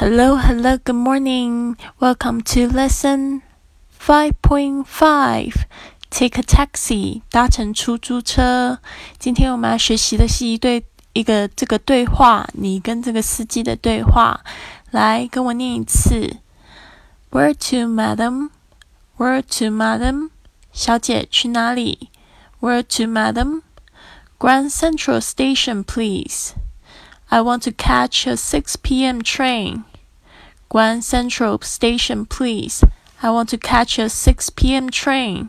Hello, hello, good morning. Welcome to lesson 5.5. Take a taxi. 搭乘出租车。今天我们要学习的是一对一个这个对话，你跟这个司机的对话。来，跟我念一次。Where to, madam? Where to, madam? 小姐去哪里？Where to, madam? Grand Central Station, please. I want to catch a 6 p.m. train. Grand Central Station, please. I want to catch a 6 p.m. train.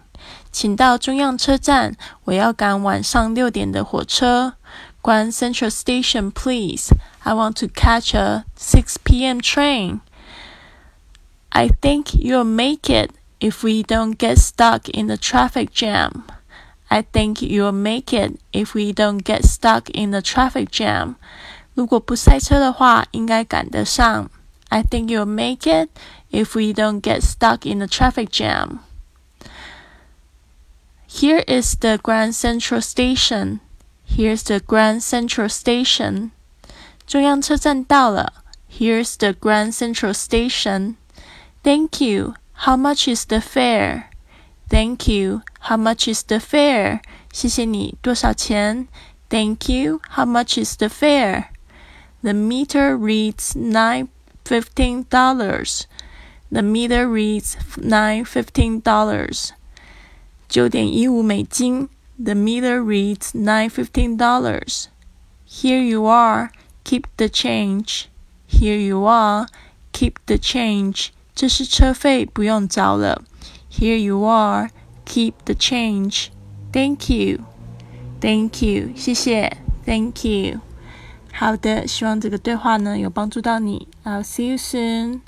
请到中央车站，我要赶晚上六点的火车。Grand Central Station, please. I want to catch a 6 p.m. train. I think you'll make it if we don't get stuck in the traffic jam. I think you'll make it if we don't get stuck in the traffic jam. 如果不塞车的话，应该赶得上。 I think you'll make it if we don't get stuck in the traffic jam. Here is the Grand Central Station. Here's the Grand Central Station. 中央车站到了。Here's the Grand Central Station. Thank you. How much is the fare? Thank you. How much is the fare? 谢谢你，多少钱？Thank you. How much is the fare? The meter reads nine fifteen dollars. The meter reads nine fifteen dollars. 九点一五美金。The meter reads nine fifteen dollars. Here you are. Keep the change. Here you are. Keep the change. 这是车费，不用找了。Here you are. Keep the change. Thank you. Thank you. 谢谢。Thank you. 好的，希望这个对话呢有帮助到你。I'll see you soon.